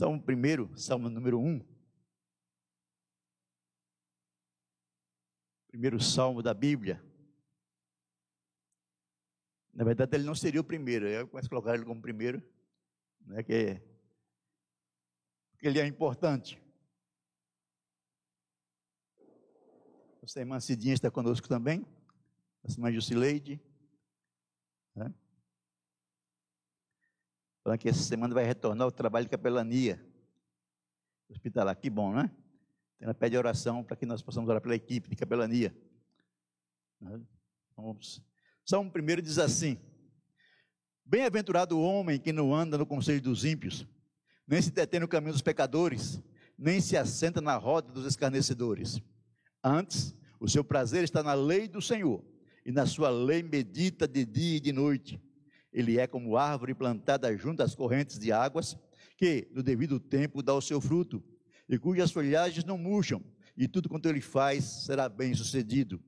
Salmo primeiro, Salmo número 1. Primeiro salmo da Bíblia. Na verdade, ele não seria o primeiro. Eu começo a colocar ele como primeiro, né, que, porque ele é importante. Nossa irmã Cidinha está conosco também. Nossa irmã Jusileide. Né? Falando que essa semana vai retornar ao trabalho de capelania hospitalar. Que bom, né? Ela pede oração para que nós possamos orar pela equipe de capelania. Né? Vamos. Salmo primeiro diz assim: Bem-aventurado o homem que não anda no conselho dos ímpios, nem se detém no caminho dos pecadores, nem se assenta na roda dos escarnecedores. Antes, o seu prazer está na lei do Senhor, e na sua lei medita de dia e de noite. Ele é como árvore plantada junto às correntes de águas, que, no devido tempo, dá o seu fruto, e cujas folhagens não murcham, e tudo quanto ele faz será bem sucedido.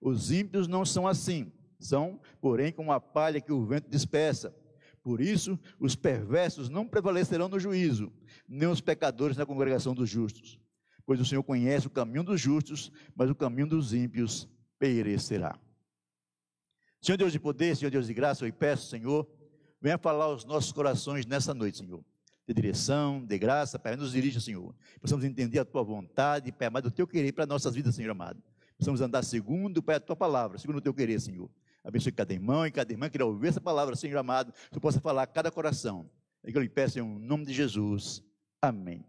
Os ímpios não são assim, são, porém, como a palha que o vento dispersa. Por isso, os perversos não prevalecerão no juízo, nem os pecadores na congregação dos justos. Pois o Senhor conhece o caminho dos justos, mas o caminho dos ímpios perecerá. Senhor Deus de poder, Senhor Deus de graça, eu peço, Senhor, venha falar aos nossos corações nessa noite, Senhor. De direção, de graça, Pai, nos dirija, Senhor. Possamos entender a Tua vontade, Pai amado, o Teu querer para nossas vidas, Senhor amado. Possamos andar segundo, Pai, a Tua palavra, segundo o Teu querer, Senhor. Abençoe cada irmão e cada irmã que irá ouvir essa palavra, Senhor amado, que possa falar a cada coração. É que eu lhe peço em nome de Jesus. Amém.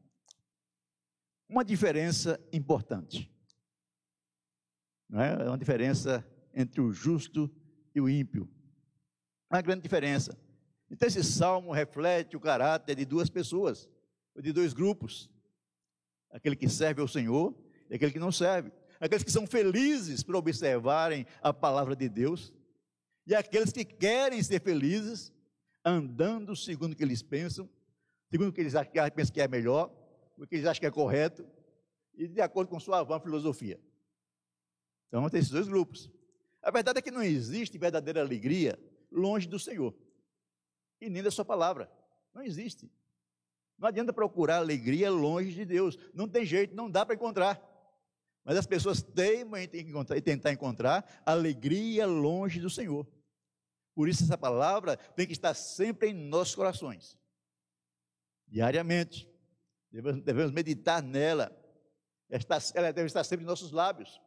Uma diferença importante. Não é? é uma diferença entre o justo e o ímpio. Uma grande diferença. Então, esse salmo reflete o caráter de duas pessoas, de dois grupos: aquele que serve ao Senhor e aquele que não serve. Aqueles que são felizes por observarem a palavra de Deus, e aqueles que querem ser felizes, andando segundo o que eles pensam, segundo o que eles pensam que é melhor, o que eles acham que é correto, e de acordo com sua vã filosofia. Então, tem esses dois grupos. A verdade é que não existe verdadeira alegria longe do Senhor e nem da Sua palavra. Não existe. Não adianta procurar alegria longe de Deus. Não tem jeito, não dá para encontrar. Mas as pessoas teimam em tentar encontrar alegria longe do Senhor. Por isso, essa palavra tem que estar sempre em nossos corações, diariamente. Devemos, devemos meditar nela. Ela deve estar sempre em nossos lábios.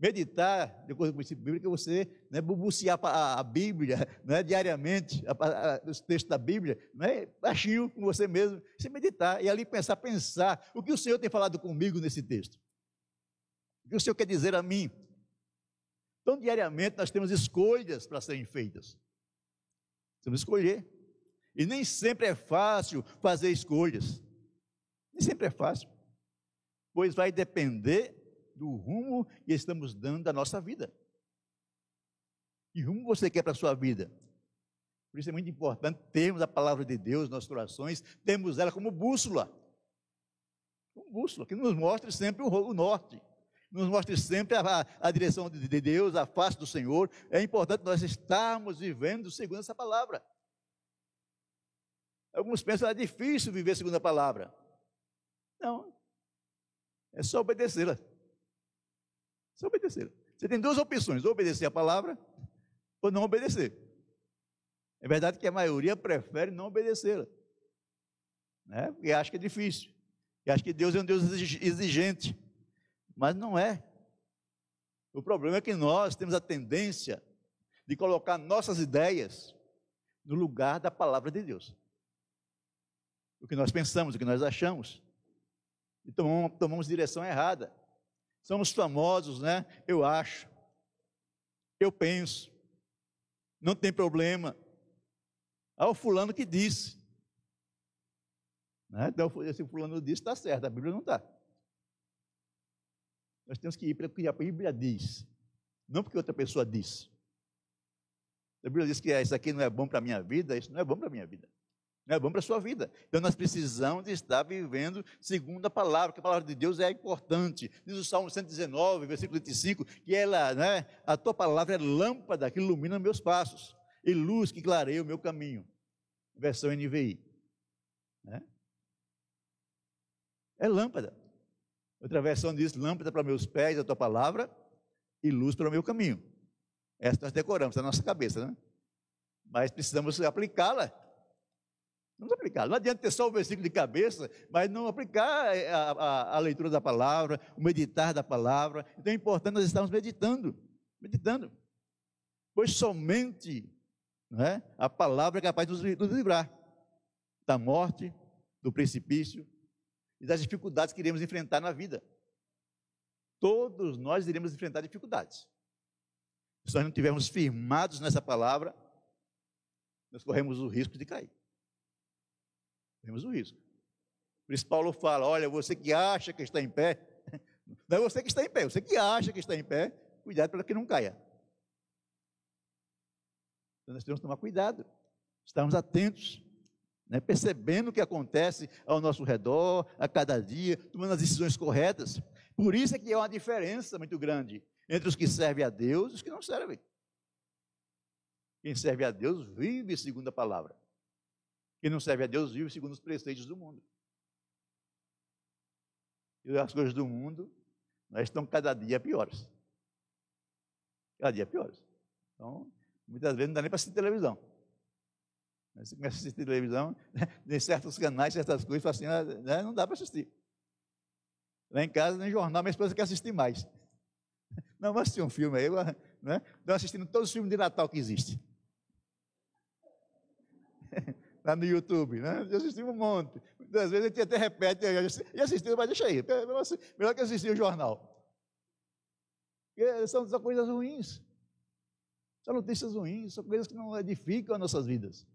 Meditar, de acordo com o princípio bíblico, é você né, bubuciar a, Bíblia né, diariamente, a, a, os textos da Bíblia, né, baixinho com você mesmo, você meditar e ali pensar, pensar o que o Senhor tem falado comigo nesse texto. O que o Senhor quer dizer a mim. Então, diariamente, nós temos escolhas para serem feitas. Temos que escolher. E nem sempre é fácil fazer escolhas. Nem sempre é fácil. Pois vai depender do rumo que estamos dando à nossa vida. Que rumo você quer para a sua vida? Por isso é muito importante termos a palavra de Deus nos nossos corações, temos ela como bússola. Como bússola, que nos mostre sempre o, norte, nos mostre sempre a, a direção de Deus, a face do Senhor. É importante nós estarmos vivendo segundo essa palavra. Alguns pensam que é difícil viver segundo a palavra. Não. É só obedecê-la. Só. Você tem duas opções: ou obedecer a palavra ou não obedecer. É verdade que a maioria prefere não obedecê-la, né? porque acha que é difícil, e acha que Deus é um Deus exigente, mas não é. O problema é que nós temos a tendência de colocar nossas ideias no lugar da palavra de Deus. O que nós pensamos, o que nós achamos, e tomamos, tomamos direção errada. Somos famosos, né? Eu acho. Eu penso. Não tem problema. Ah, o fulano que disse. Né? Então, esse fulano disse, está certo, a Bíblia não está. Nós temos que ir para o que a Bíblia diz, não porque outra pessoa disse. A Bíblia diz que isso aqui não é bom para a minha vida, isso não é bom para a minha vida. Não é bom para a sua vida. Então nós precisamos estar vivendo segundo a palavra, que a palavra de Deus é importante. Diz o Salmo 119, versículo 25, que ela, né, a tua palavra é lâmpada que ilumina meus passos e luz que clareia o meu caminho. Versão NVI. Né? É lâmpada. Outra versão diz: lâmpada para meus pés, a tua palavra, e luz para o meu caminho. Essa nós decoramos na nossa cabeça, né? Mas precisamos aplicá-la. Vamos aplicar. Não adianta ter só o versículo de cabeça, mas não aplicar eh, a, a, a, leitura da palavra, o meditar da palavra. Então é importante nós estarmos meditando, meditando. Pois somente é, a palavra é capaz de nos, nos livrar da morte, do precipício e das dificuldades que iremos enfrentar na vida. Todos nós iremos enfrentar dificuldades. Se nós não estivermos firmados nessa palavra, nós corremos o risco de cair. Corremos o risco. Por isso Paulo fala: olha, você que acha que está em pé, não é você que está em pé, você que acha que está em pé, cuidado para que não caia. Então nós temos que tomar cuidado, estarmos atentos, né, percebendo o que acontece ao nosso redor, a cada dia, tomando as decisões corretas. Por isso é que há uma diferença muito grande entre os que servem a Deus e os que não servem. Quem serve a Deus vive segundo a palavra. Quem não serve a Deus vive segundo os preceitos do mundo. E as coisas do mundo nós estão cada dia piores. Cada dia piores. Então, muitas vezes não dá nem para assistir televisão. Você começa a assistir televisão, né, em certos canais, certas coisas, assim, ah, né, não dá para assistir. Lá em casa, nem jornal, minha esposa quer assistir mais. Não, vamos assistir um filme aí, né? Estou assistindo todos os filmes de Natal que existem. Lá no YouTube, né? Já assisti um monte. Às vezes a gente até repete, já assistiu, mas deixa aí. Melhor que assistir o jornal. Porque são, são coisas ruins. São notícias ruins, são coisas que não edificam as nossas vidas.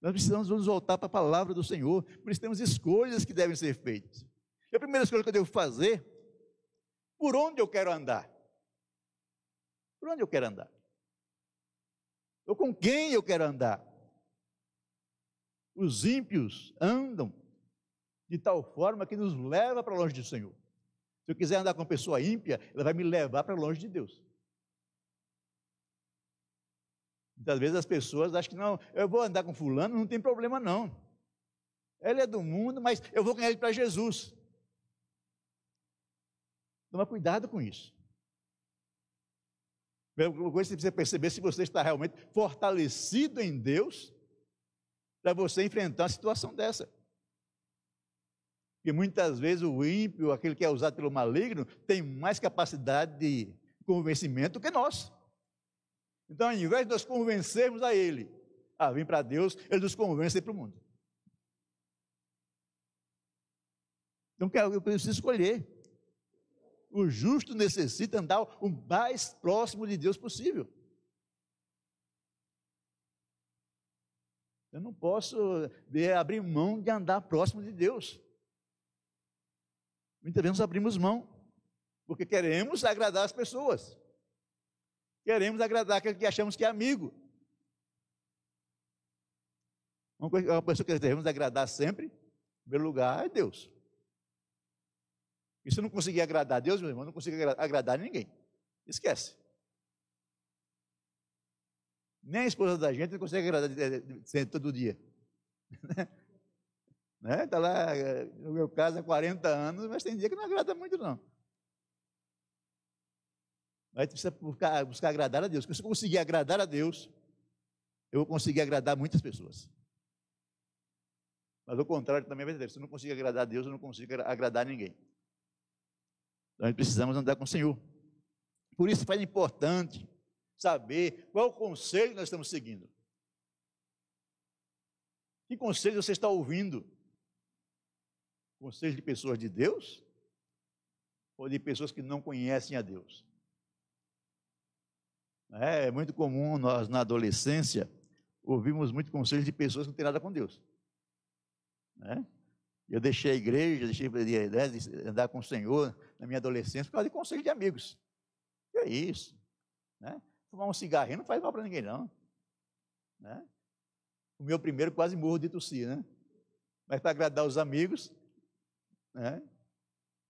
Nós precisamos nos voltar para a palavra do Senhor, por isso temos escolhas que devem ser feitas. E a primeira escolha que eu devo fazer, por onde eu quero andar? Por onde eu quero andar? Ou com quem eu quero andar? Os ímpios andam de tal forma que nos leva para longe do Senhor. Se eu quiser andar com uma pessoa ímpia, ela vai me levar para longe de Deus. Muitas vezes as pessoas acham que não, eu vou andar com fulano, não tem problema não. Ele é do mundo, mas eu vou ganhar ele para Jesus. Toma cuidado com isso. Primeira coisa você precisa perceber se você está realmente fortalecido em Deus para você enfrentar uma situação dessa. Porque muitas vezes o ímpio, aquele que é usado pelo maligno, tem mais capacidade de convencimento que nós. Então, ao invés de nós convencermos a ele a vir para Deus, ele nos convence para o mundo. Então, eu preciso escolher. O justo necessita andar o mais próximo de Deus possível. Eu não posso abrir mão de andar próximo de Deus. Muitas vezes abrimos mão, porque queremos agradar as pessoas. Queremos agradar aquele que achamos que é amigo. Uma, coisa, uma pessoa que devemos agradar sempre, em primeiro lugar, é Deus. E se não conseguir agradar a Deus, meu irmão, não consegue agradar ninguém. Esquece. Nem a esposa da gente consegue agradar todo dia. né? Está lá, no meu caso, há 40 anos, mas tem dia que não agrada muito, não. Mas precisa buscar, buscar agradar a Deus. Porque se eu conseguir agradar a Deus, eu vou conseguir agradar muitas pessoas. Mas o contrário também é verdadeiro. Se eu não conseguir agradar a Deus, eu não consigo agradar ninguém. Então, nós precisamos andar com o Senhor. Por isso faz importante saber qual o conselho que nós estamos seguindo. Que conselho você está ouvindo? Conselho de pessoas de Deus? Ou de pessoas que não conhecem a Deus? É, é muito comum nós, na adolescência, ouvimos muito conselhos de pessoas que não têm nada com Deus. Né? Eu deixei a igreja, deixei né, de andar com o Senhor na minha adolescência por causa de conselhos de amigos. Que é isso? Né? Fumar um cigarrinho não faz mal para ninguém, não. Né? O meu primeiro quase morro de tossir, né? Mas para agradar os amigos, né?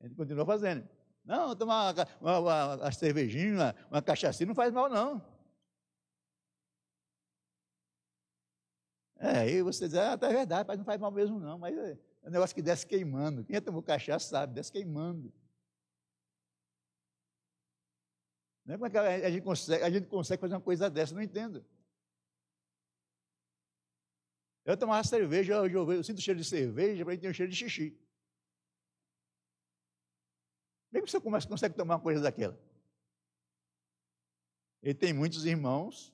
a gente continua fazendo. Não, tomar uma, uma, uma cervejinha, uma, uma cachaça não faz mal, não. É, aí você diz, ah, tá verdade, mas não faz mal mesmo não, mas é um negócio que desce queimando. Quem já tomou cachaça sabe, desce queimando. Não é como é que a gente, consegue, a gente consegue fazer uma coisa dessa, não entendo. Eu tomava cerveja, eu, eu, eu sinto cheiro de cerveja, para mim tem um cheiro de xixi. Como é que você consegue tomar uma coisa daquela? E tem muitos irmãos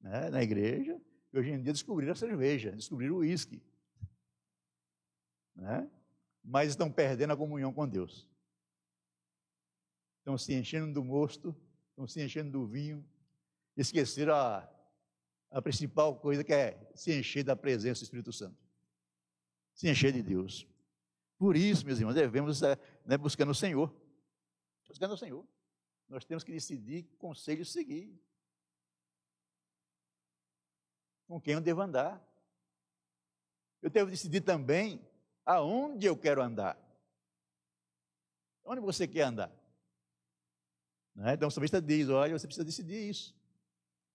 né, na igreja que hoje em dia descobriram a cerveja, descobriram o uísque. Né? Mas estão perdendo a comunhão com Deus. Estão se enchendo do mosto, estão se enchendo do vinho, esqueceram a, a principal coisa que é se encher da presença do Espírito Santo. Se encher de Deus. Por isso, meus irmãos, devemos estar né, buscando o Senhor. Buscando o Senhor. Nós temos que decidir que conselho seguir. Com quem eu devo andar. Eu devo decidir também aonde eu quero andar. Onde você quer andar? Né? Então o salmista diz: olha, você precisa decidir isso.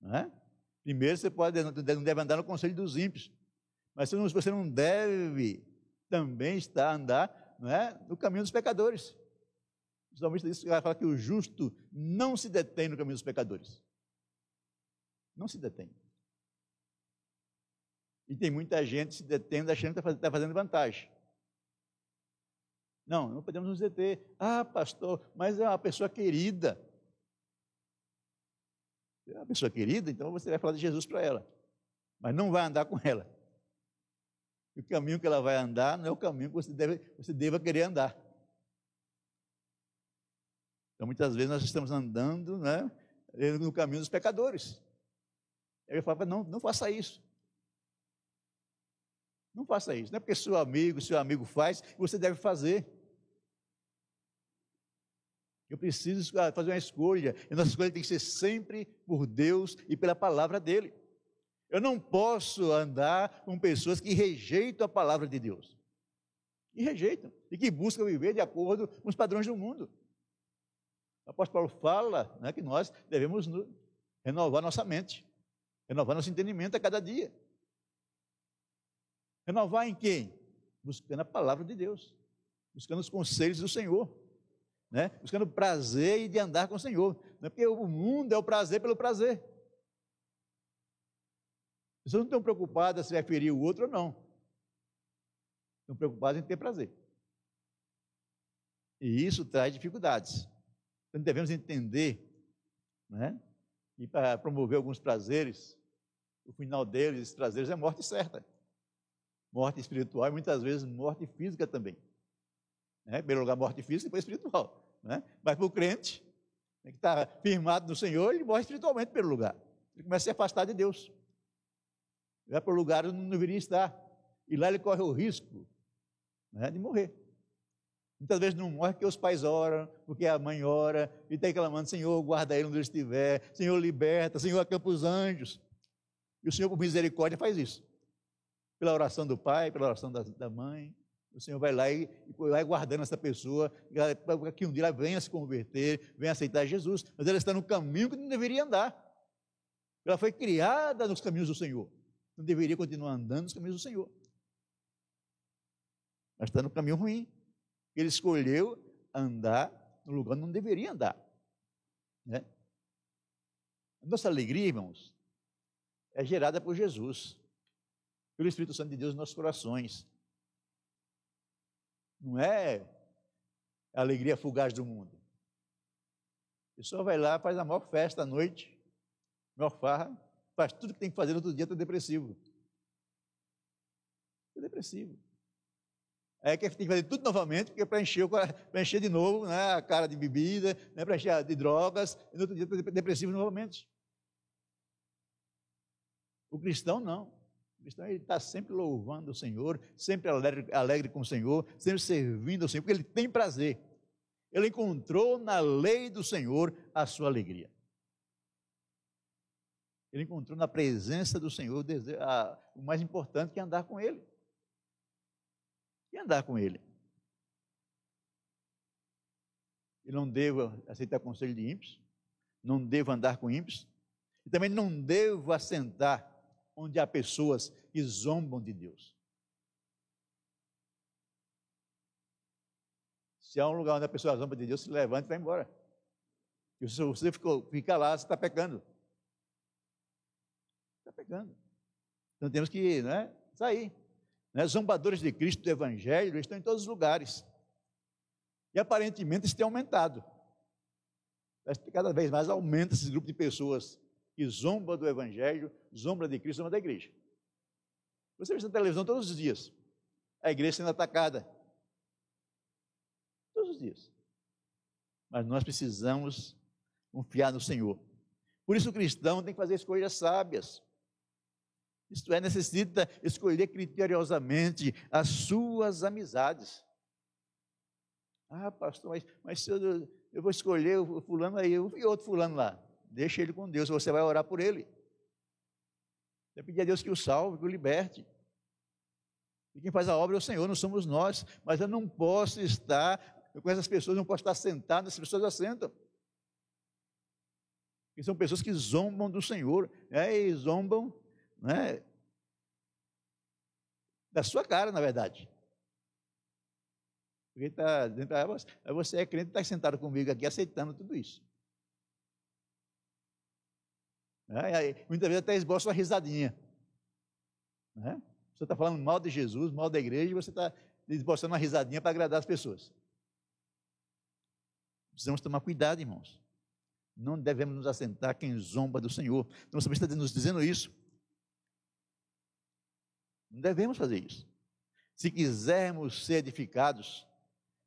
Né? Primeiro, você pode, não deve andar no conselho dos ímpios. Mas você não deve também estar andar não é, no caminho dos pecadores. O salmista diz, fala que o justo não se detém no caminho dos pecadores. Não se detém. E tem muita gente se detendo achando que está tá fazendo vantagem. Não, não podemos nos deter. Ah, pastor, mas é uma pessoa querida. É uma pessoa querida, então você vai falar de Jesus para ela. Mas não vai andar com ela. o caminho que ela vai andar não é o caminho que você, deve, você deva querer andar. Então, muitas vezes nós estamos andando né, no caminho dos pecadores. Ele fala, não, não faça isso. Não faça isso. Não é porque seu amigo, seu amigo faz, você deve fazer. Eu preciso fazer uma escolha. E nossa escolha tem que ser sempre por Deus e pela palavra dele. Eu não posso andar com pessoas que rejeitam a palavra de Deus. E rejeitam. E que buscam viver de acordo com os padrões do mundo. O apóstolo Paulo fala né, que nós devemos renovar nossa mente, renovar nosso entendimento a cada dia. Renovar em quem? Buscando a palavra de Deus, buscando os conselhos do Senhor né? buscando prazer e de andar com o Senhor. Não é porque o mundo é o prazer pelo prazer. As pessoas não estão preocupadas se vai ferir o outro ou não. Estão preocupadas em ter prazer. E isso traz dificuldades. Então devemos entender né? e para promover alguns prazeres, o final deles, esses prazeres, é morte certa. Morte espiritual e muitas vezes morte física também. Né? Em primeiro lugar, morte física e depois espiritual. Né? Mas para o crente, que está firmado no Senhor, ele morre espiritualmente pelo lugar. Ele começa a se afastar de Deus. Ele vai para o lugar onde não deveria estar. E lá ele corre o risco né, de morrer. Muitas vezes não morre porque os pais oram, porque a mãe ora, e está reclamando, Senhor, guarda ele onde ele estiver, Senhor, liberta, Senhor, acampa os anjos. E o Senhor, por misericórdia, faz isso. Pela oração do pai, pela oração da, da mãe, o Senhor vai lá e, vai guardando essa pessoa, para que um dia ela venha se converter, venha aceitar Jesus, mas ela está no caminho que não deveria andar. Ela foi criada nos caminhos do Senhor, não deveria continuar andando nos caminhos do Senhor. Mas está no caminho ruim. Ele escolheu andar no lugar onde não deveria andar. Né? A nossa alegria, irmãos, é gerada por Jesus, pelo Espírito Santo de Deus nos nossos corações. Não é a alegria fugaz do mundo. A pessoa vai lá, faz a maior festa à noite, maior farra, faz tudo que tem que fazer no outro dia, está depressivo. Está depressivo. Aí que tem que fazer tudo novamente, porque para encher, encher de novo né, a cara de bebida, né, para encher de drogas, e no outro dia está depressivo novamente. O cristão não. O cristão está sempre louvando o Senhor, sempre alegre, alegre com o Senhor, sempre servindo ao Senhor, porque ele tem prazer. Ele encontrou na lei do Senhor a sua alegria. Ele encontrou na presença do Senhor o mais importante que é andar com Ele. E andar com Ele. Eu não devo aceitar conselho de ímpios, não devo andar com ímpios, e também não devo assentar onde há pessoas que zombam de Deus. Se há um lugar onde a pessoa zomba de Deus, se levanta e vai embora. E se você ficou, fica lá, você está pecando. Está pecando. Então temos que né, sair. Né? Zombadores de Cristo do Evangelho estão em todos os lugares. E aparentemente isso tem aumentado. Cada vez mais aumenta esse grupo de pessoas que zomba do Evangelho, zomba de Cristo, zomba da igreja. Você vê na televisão todos os dias. A igreja sendo atacada. Todos os dias. Mas nós precisamos confiar no Senhor. Por isso o cristão tem que fazer escolhas sábias. Isto é, necessita escolher criteriosamente as suas amizades. Ah, pastor, mas, mas eu, eu vou escolher o fulano aí, vi outro fulano lá. Deixa ele com Deus, você vai orar por ele. Você pedir a Deus que o salve, que o liberte. E quem faz a obra é o Senhor, não somos nós. Mas eu não posso estar, eu com essas pessoas, não posso estar sentado, essas pessoas assentam. Porque são pessoas que zombam do Senhor, né, e zombam né, da sua cara, na verdade. Porque tá dentro da você é crente, está sentado comigo aqui aceitando tudo isso. É, muitas vezes até esboça uma risadinha. Né? Você está falando mal de Jesus, mal da igreja, e você está esboçando uma risadinha para agradar as pessoas. Precisamos tomar cuidado, irmãos. Não devemos nos assentar quem zomba do Senhor. Então, você está nos dizendo isso. Não devemos fazer isso. Se quisermos ser edificados,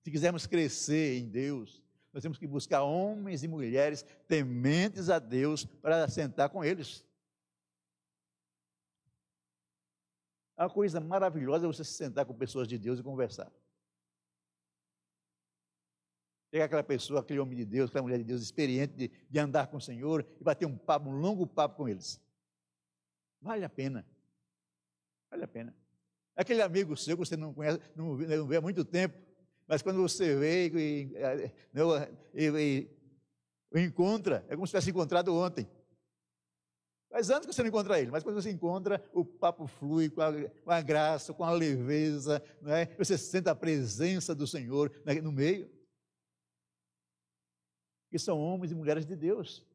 se quisermos crescer em Deus, nós temos que buscar homens e mulheres tementes a Deus para sentar com eles. A coisa maravilhosa é você se sentar com pessoas de Deus e conversar. Pegar aquela pessoa, aquele homem de Deus, aquela mulher de Deus experiente de, de andar com o Senhor e bater um papo, um longo papo com eles. Vale a pena. Vale a pena. Aquele amigo seu que você não conhece, não vê há muito tempo, mas quando você vê e, e, e, e encontra, é como se tivesse encontrado ontem. Faz anos que você não encontra ele, mas quando você encontra, o papo flui com a, com a graça, com a leveza, não é? você sente a presença do Senhor no meio. Que são homens e mulheres de Deus.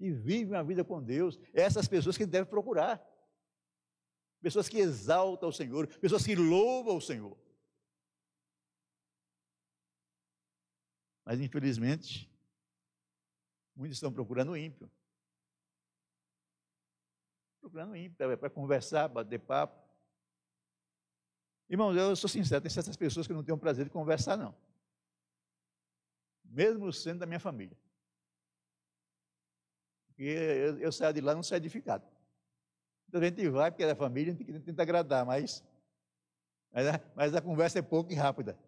E vivem a vida com Deus. Essas pessoas que devem procurar. Pessoas que exaltam o Senhor, pessoas que louvam o Senhor. Mas, infelizmente, muitos estão procurando o ímpio. Procurando o ímpio, para conversar, bater papo. Irmãos, eu sou sincero, tem certas pessoas que não tenho prazer de conversar, não. Mesmo sendo da minha família. Porque eu, eu saio de lá não saio edificado. Então a gente vai, porque é da família, a gente tenta agradar, mas, mas, a, mas a conversa é pouco e rápida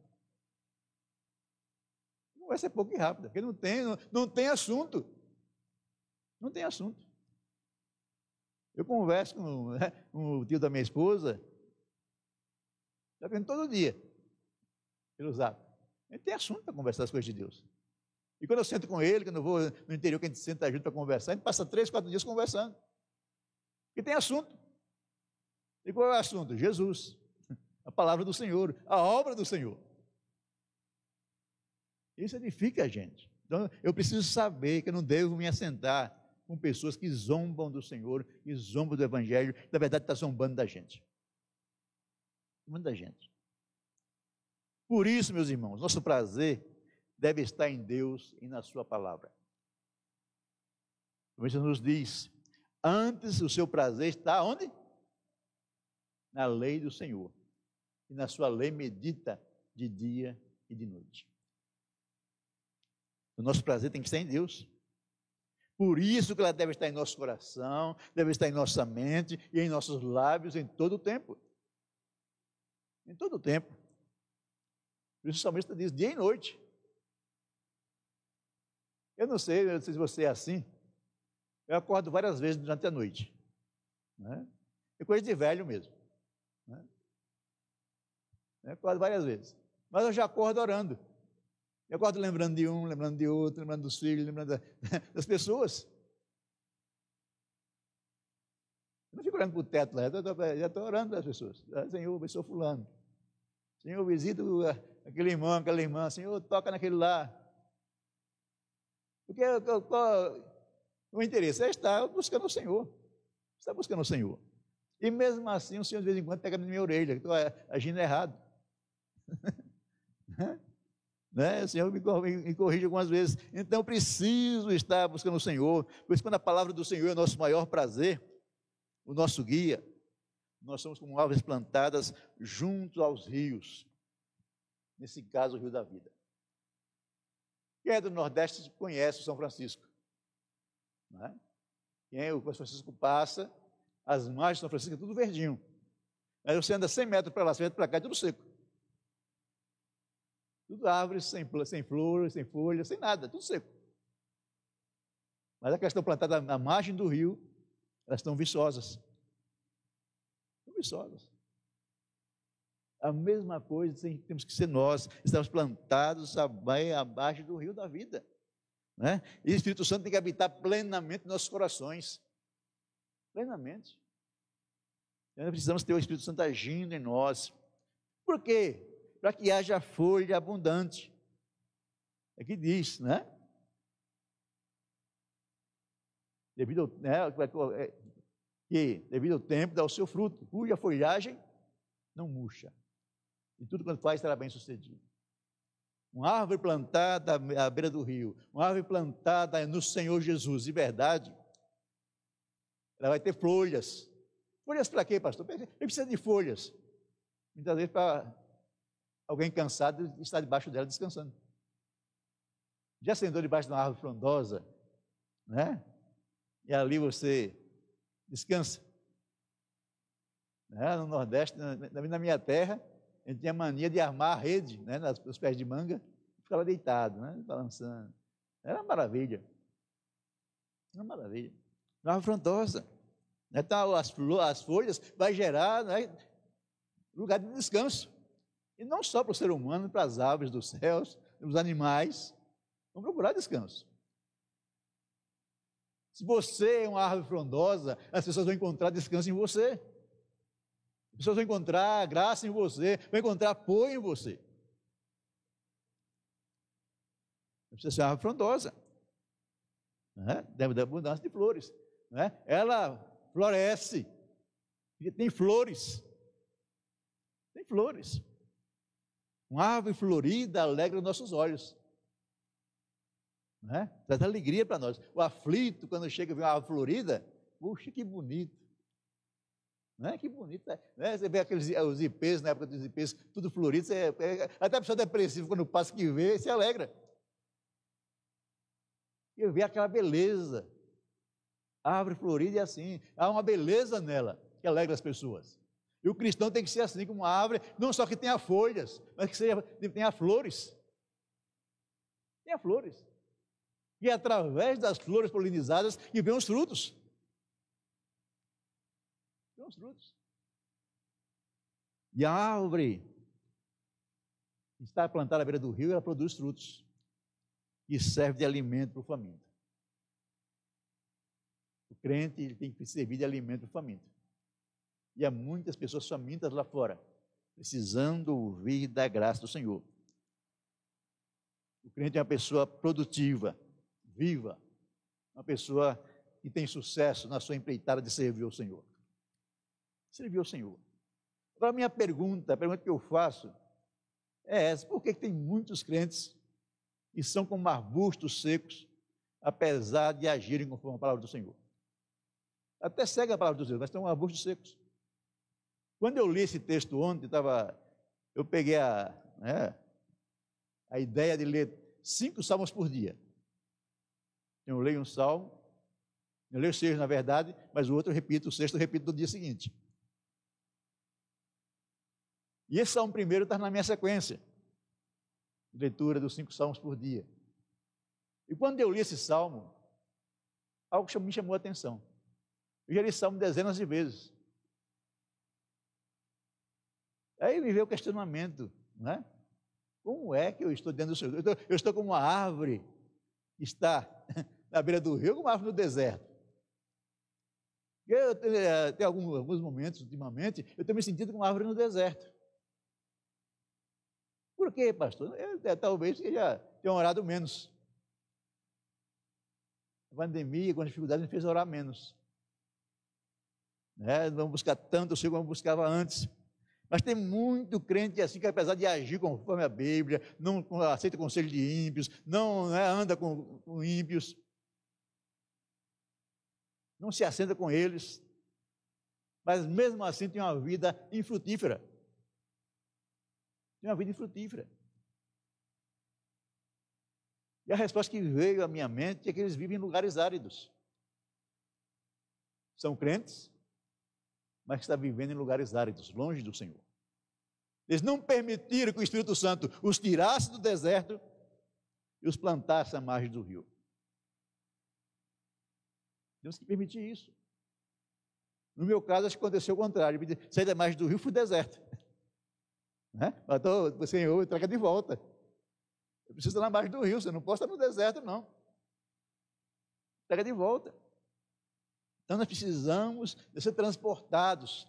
conversa é pouco e rápida, porque não tem, não, não tem assunto. Não tem assunto. Eu converso com, né, tio da minha esposa, já vendo todo dia, pelo zap. Ele tem assunto para conversar as coisas de Deus. E quando eu sento com ele, quando eu vou no interior, que a gente senta junto para conversar, a gente passa três, quatro dias conversando. E tem assunto. E qual é o assunto? Jesus. A palavra do Senhor, a obra do Senhor. Isso edifica a gente. Então, eu preciso saber que eu não devo me assentar com pessoas que zombam do Senhor, que zombam do Evangelho, na verdade está zombando da gente. Zombando da gente. Por isso, meus irmãos, nosso prazer deve estar em Deus e na Sua palavra. Como isso nos diz, antes o seu prazer está onde? Na lei do Senhor. E na sua lei medita de dia e de noite. O nosso prazer tem que estar em Deus. Por isso que ela deve estar em nosso coração, deve estar em nossa mente e em nossos lábios em todo o tempo. Em todo o tempo. Por isso o salmista diz dia e noite. Eu não sei, eu não sei se você é assim. Eu acordo várias vezes durante a noite. Né? É coisa de velho mesmo. Né? Eu acordo várias vezes. Mas eu já acordo orando. Eu acordo lembrando de um, lembrando de outro, lembrando dos filhos, lembrando das pessoas. olhando para o teto lá, já estou orando para as pessoas. Ah, Senhor, abençoa fulano. Senhor, visita aquele irmão, aquela irmã. Senhor, toca naquele lá. Porque o interesse é estar buscando o Senhor. Está buscando o Senhor. E mesmo assim, o Senhor de vez em quando pega na minha orelha, que estou agindo errado. Né? O Senhor me corrige algumas vezes. Então, preciso estar buscando o Senhor. Por isso, quando a palavra do Senhor é nosso maior prazer, o nosso guia, nós somos como árvores plantadas junto aos rios. Nesse caso, o Rio da Vida. Quem é do Nordeste conhece o São Francisco. Né? Quem é o São Francisco passa, as margens do São Francisco é tudo verdinho. Aí você anda 100 metros para lá, 100 metros para cá, é tudo seco. Tudo árvores sem, sem flores, sem folhas, sem nada, tudo seco. Mas aquelas que estão plantadas na margem do rio, elas estão viçosas. Estão viçosas. A mesma coisa temos que ser nós. Estamos plantados abaixo do rio da vida. Né? E o Espírito Santo tem que habitar plenamente nossos corações. Plenamente. Nós precisamos ter o Espírito Santo agindo em nós. Por quê? Para que haja folha abundante. É que diz, né? Devido ao, né, é, que, devido ao tempo, dá o seu fruto, cuja folhagem não murcha. E tudo quanto faz será bem sucedido. Uma árvore plantada à beira do rio, uma árvore plantada no Senhor Jesus, de verdade, ela vai ter folhas. Folhas para quê, pastor? Ele precisa de folhas. Muitas vezes para alguém cansado está debaixo dela descansando. Já sentou debaixo de uma árvore frondosa, né? E ali você descansa. Né? No Nordeste, na, minha terra, a gente tinha mania de armar a rede, né? Nos pés de manga, e ficava deitado, né? Balançando. Era uma maravilha. Era uma maravilha. Uma árvore frondosa. Né? Então, as, as folhas vai gerar né? lugar de descanso. E não só para o ser humano, para as aves dos céus, os animais. Vão procurar descanso. Se você é uma árvore frondosa, as pessoas vão encontrar descanso em você. As pessoas vão encontrar graça em você, vão encontrar apoio em você. Precisa ser uma árvore frondosa. Né? Deve ter abundância de flores. Né? Ela floresce. Tem flores. Tem flores. Uma árvore florida alegra os nossos olhos. Né? Traz alegria para nós. O aflito, quando chega e uma árvore florida, puxa, que bonito. Né? Que bonito. Né? Você vê aqueles os ipês, na época dos ipês, tudo florido. Você, é, até a pessoa depressiva, quando passa que vê, se alegra. E vê aquela beleza. A árvore florida é assim. Há uma beleza nela que alegra as pessoas. E o cristão tem que ser assim como uma árvore, não só que tenha folhas, mas que seja, tenha flores. Tenha flores. E é através das flores polinizadas que vem os frutos. Vem os frutos. E a árvore está plantada à beira do rio, ela produz frutos. E serve de alimento para o faminto. O crente ele tem que servir de alimento para o faminto. E há muitas pessoas famintas lá fora, precisando ouvir da graça do Senhor. O crente é uma pessoa produtiva, viva, uma pessoa que tem sucesso na sua empreitada de servir ao Senhor. Servir ao Senhor. Agora, a minha pergunta, a pergunta que eu faço é essa: por que tem muitos crentes que são como arbustos secos, apesar de agirem conforme a palavra do Senhor? Até segue a palavra do Senhor, mas estão arbustos secos. Quando eu li esse texto ontem, tava, eu peguei a, né, a ideia de ler cinco salmos por dia. Eu leio um salmo, eu leio seis, na verdade, mas o outro eu repito, o sexto eu repito no dia seguinte. E esse salmo primeiro está na minha sequência, leitura dos cinco salmos por dia. E quando eu li esse salmo, algo me chamou a atenção. Eu já li esse salmo dezenas de vezes. Aí me veio o questionamento, né? Como é que eu estou dentro do Senhor? Eu estou, eu estou como uma árvore que está na beira do rio, como uma árvore no deserto. Eu tem alguns, alguns momentos, ultimamente, eu tenho me sentido como uma árvore no deserto. Por quê, pastor? Eu, é, talvez eu já tenha orado menos. A pandemia, com as dificuldades, me fez orar menos. Né? Não buscar tanto o Senhor como buscava antes. Mas tem muito crente assim que, apesar de agir conforme a Bíblia, não aceita conselho de ímpios, não né, anda com, com ímpios, não se assenta com eles, mas mesmo assim tem uma vida infrutífera. Tem uma vida infrutífera. E a resposta que veio à minha mente é que eles vivem em lugares áridos. São crentes, mas estão vivendo em lugares áridos, longe do Senhor. Eles não permitiram que o Espírito Santo os tirasse do deserto e os plantasse à margem do rio. Deus que permitiu isso. No meu caso, acho que aconteceu o contrário. Saí da margem do rio, fui deserto. Né? Matou o Senhor e traga de volta. Eu preciso estar na margem do rio, você não pode estar no deserto, não. Traga de volta. Então nós precisamos de ser transportados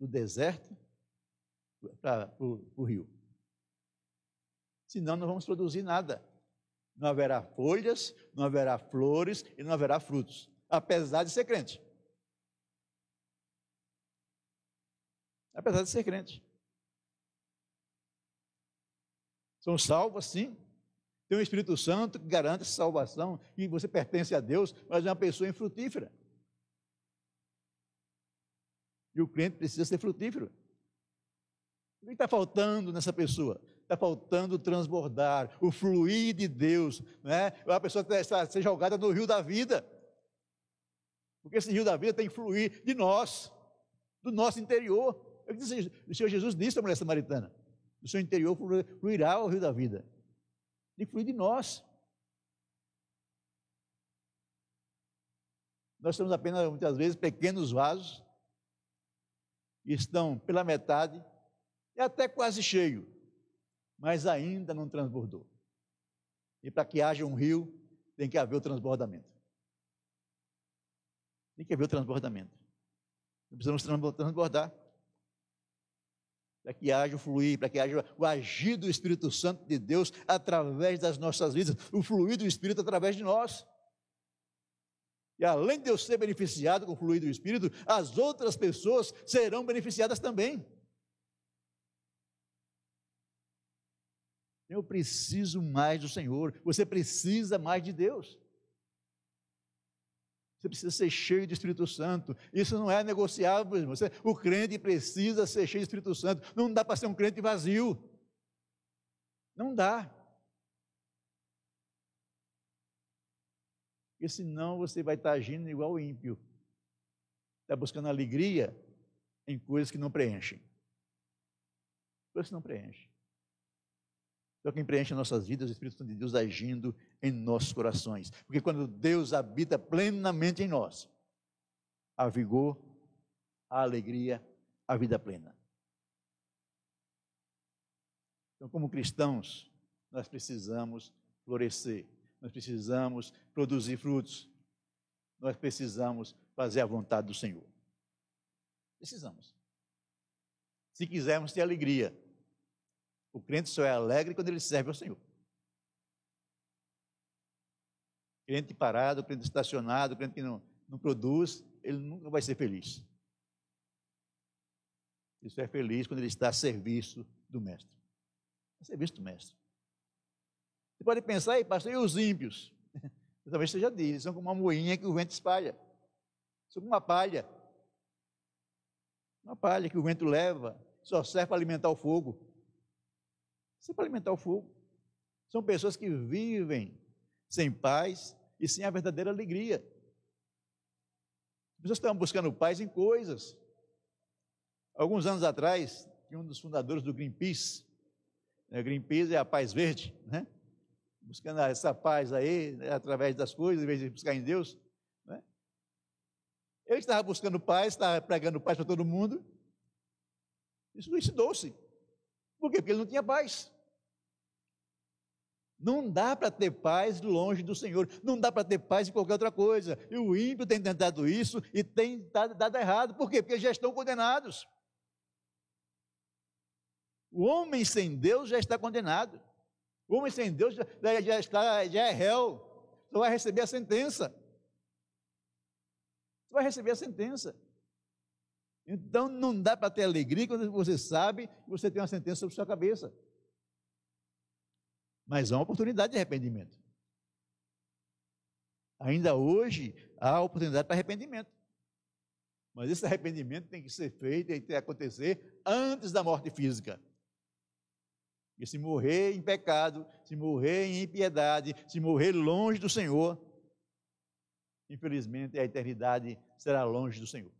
do deserto para o rio. Senão não vamos produzir nada. Não haverá folhas, não haverá flores e não haverá frutos, apesar de ser crente. Apesar de ser crente. São salvos, sim. Tem o Espírito Santo que garante salvação, e você pertence a Deus, mas é uma pessoa infrutífera. E o crente precisa ser frutífero. O que está faltando nessa pessoa? Está faltando transbordar, o fluir de Deus. Né? A pessoa está ser jogada no rio da vida. Porque esse rio da vida tem que fluir de nós, do nosso interior. O Senhor Jesus disse à mulher samaritana: do seu interior fluirá o rio da vida. Tem que fluir de nós. Nós somos apenas, muitas vezes, pequenos vasos, e estão pela metade é até quase cheio, mas ainda não transbordou. E para que haja um rio, tem que haver o transbordamento. Tem que haver o transbordamento. Precisamos transbordar. Para que haja o fluir, para que haja o agir do Espírito Santo de Deus através das nossas vidas, o fluir do Espírito através de nós. E além de eu ser beneficiado com o fluir do Espírito, as outras pessoas serão beneficiadas também. Eu preciso mais do Senhor. Você precisa mais de Deus. Você precisa ser cheio do Espírito Santo. Isso não é negociável, você, o crente precisa ser cheio do Espírito Santo. Não dá para ser um crente vazio. Não dá. Porque senão você vai estar agindo igual o ímpio. Está buscando alegria em coisas que não preenchem. Coisas que não preenchem. Então, quem preenche nossas vidas, o Espírito Santo de Deus agindo em nossos corações. Porque quando Deus habita plenamente em nós, há vigor, há alegria, a vida plena. Então, como cristãos, nós precisamos florescer, nós precisamos produzir frutos, nós precisamos fazer a vontade do Senhor. Precisamos. Se quisermos ter alegria, o crente só é alegre quando ele serve ao Senhor. Crente parado, crente estacionado, crente que não, não produz, ele nunca vai ser feliz. Ele só é feliz quando ele está a serviço do Mestre. A serviço do Mestre. Você pode pensar, aí, pastor, e os ímpios? Talvez seja disso, são como uma moinha que o vento espalha. São como uma palha. Uma palha que o vento leva, só serve para alimentar o fogo. Isso é para alimentar o fogo. São pessoas que vivem sem paz e sem a verdadeira alegria. As pessoas estão buscando paz em coisas. Alguns anos atrás, um dos fundadores do Greenpeace, né, Greenpeace é a paz verde, né? buscando essa paz aí, né, através das coisas, em vez de buscar em Deus. Né? Ele estava buscando paz, estava pregando paz para todo mundo. Isso suicidou-se. Por quê? Porque ele não tinha paz. Não dá para ter paz longe do Senhor, não dá para ter paz em qualquer outra coisa. E o ímpio tem tentado isso e tem dado errado. Por quê? Porque já estão condenados. O homem sem Deus já está condenado. O homem sem Deus já, já, está, já é réu. Só vai receber a sentença. Só vai receber a sentença. Então não dá para ter alegria quando você sabe que você tem uma sentença sobre sua cabeça. Mas há uma oportunidade de arrependimento. Ainda hoje há oportunidade para arrependimento. Mas esse arrependimento tem que ser feito, tem que acontecer antes da morte física. E se morrer em pecado, se morrer em impiedade, se morrer longe do Senhor, infelizmente a eternidade será longe do Senhor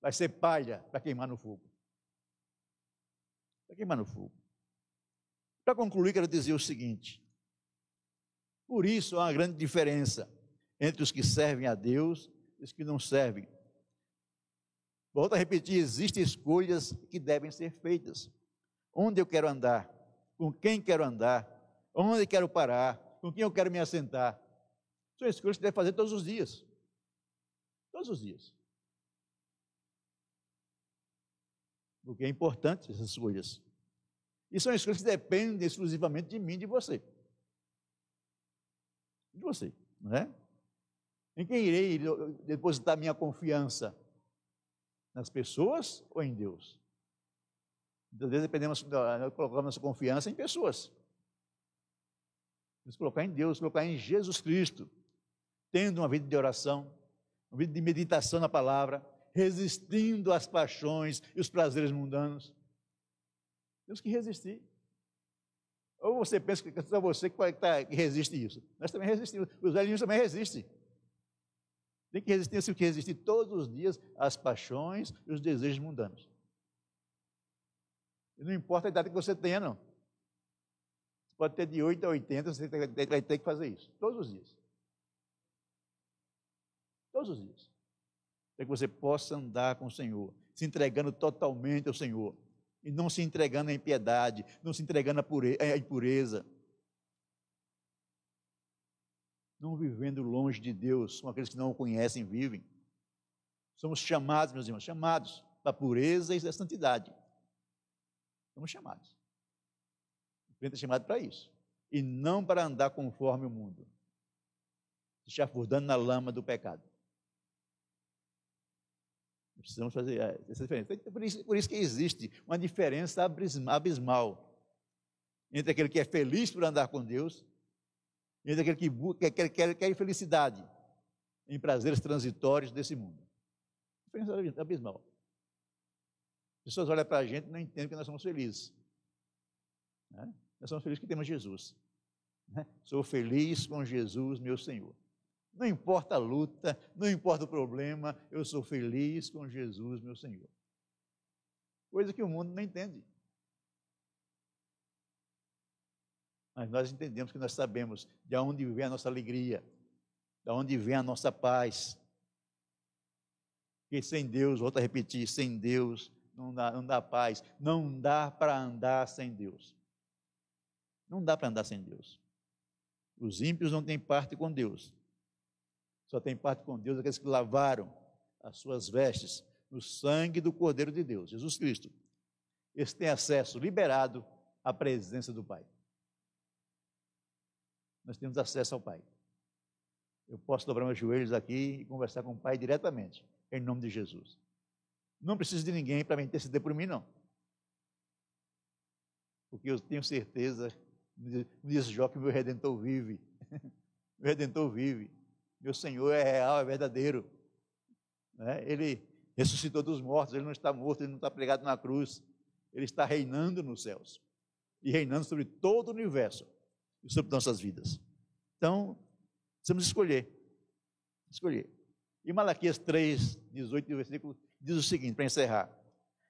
vai ser palha para queimar no fogo. Para queimar no fogo. Para concluir, quero dizer o seguinte: por isso há uma grande diferença entre os que servem a Deus e os que não servem. Volto a repetir: existem escolhas que devem ser feitas. Onde eu quero andar? Com quem quero andar? Onde quero parar? Com quem eu quero me assentar? São escolhas que deve fazer todos os dias. Todos os dias. Porque é importante essas escolhas. E são escolhas que dependem exclusivamente de mim de você. De você, não é? Em quem irei depositar minha confiança? Nas pessoas ou em Deus? Muitas vezes dependemos, nós colocamos nossa confiança em pessoas. Vamos colocar em Deus, colocar em Jesus Cristo, tendo uma vida de oração, uma vida de meditação na palavra, resistindo às paixões e os prazeres mundanos. Temos que resistir. Ou você pensa que é só você que, tá, resiste isso. Nós também resistimos. Os velhinhos também resistem. Tem que resistir, tem que resistir todos os dias às paixões e os desejos mundanos. E não importa a idade que você tenha, não. Você pode ter de 8 a 80, você vai ter que fazer isso. Todos os dias. Todos os dias para que você possa andar com o Senhor, se entregando totalmente ao Senhor, e não se entregando à impiedade, não se entregando à impureza, não vivendo longe de Deus, como aqueles que não o conhecem vivem. Somos chamados, meus irmãos, chamados para a pureza e a santidade. Somos chamados. O crente é chamado para isso. E não para andar conforme o mundo, se chafurdando na lama do pecado. Precisamos fazer é, essa diferença. Por isso, por isso que existe uma diferença abismal entre aquele que é feliz por andar com Deus e entre aquele que quer, quer, quer felicidade em prazeres transitórios desse mundo. Diferença abismal. As pessoas olham para a gente e não entendem que nós somos felizes. Né? Nós somos felizes que temos Jesus. Né? Sou feliz com Jesus, meu Senhor. Não importa a luta, não importa o problema, eu sou feliz com Jesus, meu Senhor. Coisa que o mundo não entende. Mas nós entendemos que nós sabemos de onde vem a nossa alegria, de onde vem a nossa paz. Que sem Deus, volto a repetir, sem Deus não dá, não dá paz, não dá para andar sem Deus. Não dá para andar sem Deus. Os ímpios não têm parte com Deus. Só tem parte com Deus aqueles que lavaram as suas vestes no sangue do Cordeiro de Deus, Jesus Cristo. Esse tem acesso liberado à presença do Pai. Nós temos acesso ao Pai. Eu posso dobrar meus joelhos aqui e conversar com o Pai diretamente, em nome de Jesus. Não preciso de ninguém para me interceder por mim, não. Porque eu tenho certeza, me diz Jó, que meu Redentor vive. meu Redentor vive. Meu Senhor é real, é verdadeiro. Né? Ele ressuscitou dos mortos, ele não está morto, ele não está pregado na cruz. Ele está reinando nos céus e reinando sobre todo o universo e sobre nossas vidas. Então, precisamos escolher. Escolher. E Malaquias 3, 18 versículo diz o seguinte, para encerrar: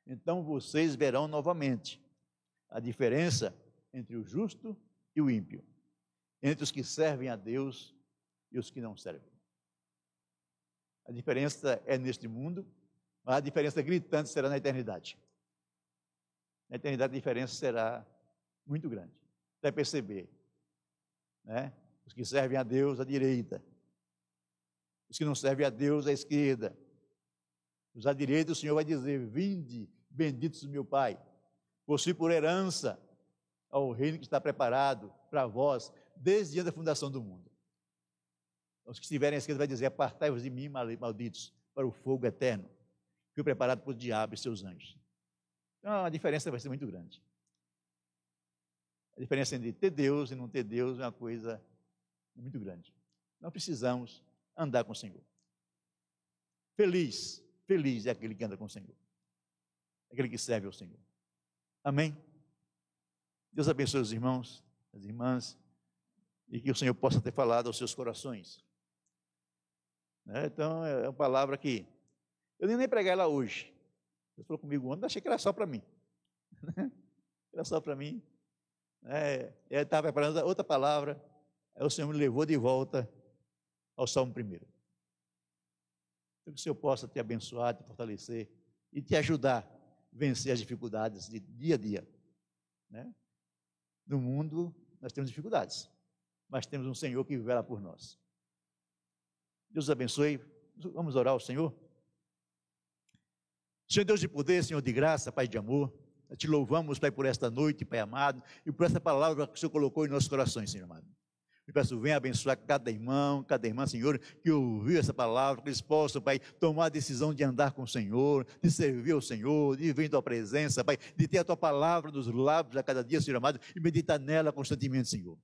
Então vocês verão novamente a diferença entre o justo e o ímpio, entre os que servem a Deus e os que não servem. A diferença é neste mundo, mas a diferença gritante será na eternidade. Na eternidade a diferença será muito grande. Vai perceber né? Os que servem a Deus à direita. Os que não servem a Deus à esquerda. Os à direita, o Senhor vai dizer: Vinde, benditos meu Pai, possui por herança ao reino que está preparado para vós desde da fundação do mundo. Os que estiverem esquerda vai dizer: Apartai-vos de mim, malditos, para o fogo eterno, que foi preparado por diabo e seus anjos. Então a diferença vai ser muito grande. A diferença entre ter Deus e não ter Deus é uma coisa muito grande. Nós precisamos andar com o Senhor. Feliz, feliz é aquele que anda com o Senhor. Aquele que serve ao Senhor. Amém? Deus abençoe os irmãos, as irmãs, e que o Senhor possa ter falado aos seus corações. Né? Então, é uma palavra que eu nem, preguei ela hoje. Você falou comigo ontem, achei que era só para mim. era só para mim. É, eu estava preparando outra palavra, aí o Senhor me levou de volta ao Salmo primeiro. Então, que o Senhor possa te abençoar, te fortalecer e te ajudar a vencer as dificuldades de dia a dia. Né? No mundo, nós temos dificuldades, mas temos um Senhor que vela por nós. Deus abençoe. Vamos orar ao Senhor. Senhor Deus de poder, Senhor de graça, Pai de amor, te louvamos, Pai, por esta noite, Pai amado, e por essa palavra que o Senhor colocou em nossos corações, Senhor amado. Eu peço, venha abençoar cada irmão, cada irmã, Senhor, que ouviu essa palavra, que eles possam, Pai, tomar a decisão de andar com o Senhor, de servir ao Senhor, de vir em tua presença, Pai, de ter a tua palavra nos lábios a cada dia, Senhor amado, e meditar nela constantemente, Senhor.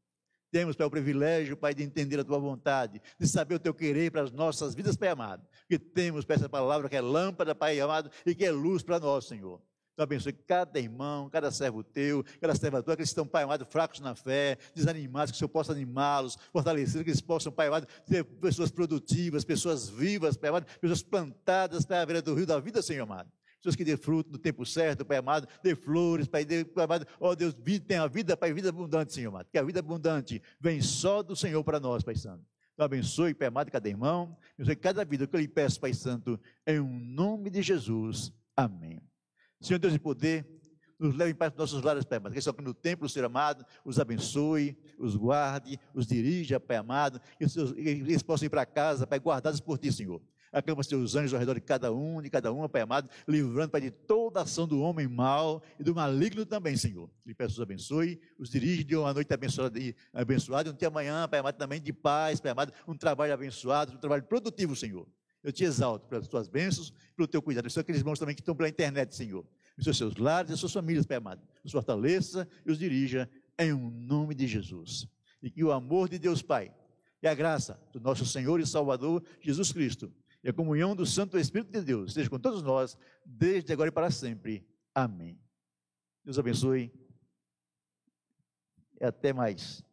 Temos, Pai, o privilégio, Pai, de entender a Tua vontade, de saber o Teu querer para as nossas vidas, Pai amado. Que temos, Pai, essa palavra que é lâmpada, Pai amado, e que é luz para nós, Senhor. Então abençoe cada irmão, cada servo teu, cada serva tua, que estão, Pai amado, fracos na fé, desanimados, que o Senhor possa animá-los, fortalecer, que eles possam, Pai amado, ter pessoas produtivas, pessoas vivas, Pai amado, pessoas plantadas, Pai, à beira do rio da vida, Senhor amado. Pessoas que dê fruto no tempo certo, Pai amado, dê flores, Pai, dê, Pai amado, ó oh, Deus, tenha vida, Pai, vida abundante, Senhor amado, que a vida abundante vem só do Senhor para nós, Pai Santo. Então abençoe, Pai amado, cada irmão, abençoe cada vida, que eu lhe peço, Pai Santo, em um nome de Jesus. Amém. Senhor Deus de poder, nos leve para os nossos lares, Pai amado. Que aqui no templo, Senhor amado, os abençoe, os guarde, os dirija, Pai amado, que eles possam ir para casa, Pai, guardados por Ti, Senhor. Acampa os anjos ao redor de cada um, de cada uma, Pai amado, livrando, Pai, de toda ação do homem mau e do maligno também, Senhor. Lhe peço os abençoe, os dirige de uma noite abençoada, abençoada, um dia amanhã, Pai amado, também de paz, Pai amado, um trabalho abençoado, um trabalho produtivo, Senhor. Eu te exalto pelas tuas bênçãos, pelo teu cuidado. São aqueles irmãos também que estão pela internet, Senhor. Os seus lares, as suas famílias, Pai amado. Os fortaleça e os dirija em um nome de Jesus. E que o amor de Deus Pai e a graça do nosso Senhor e Salvador Jesus Cristo e a comunhão do Santo Espírito de Deus esteja com todos nós, desde agora e para sempre. Amém. Deus abençoe. E até mais.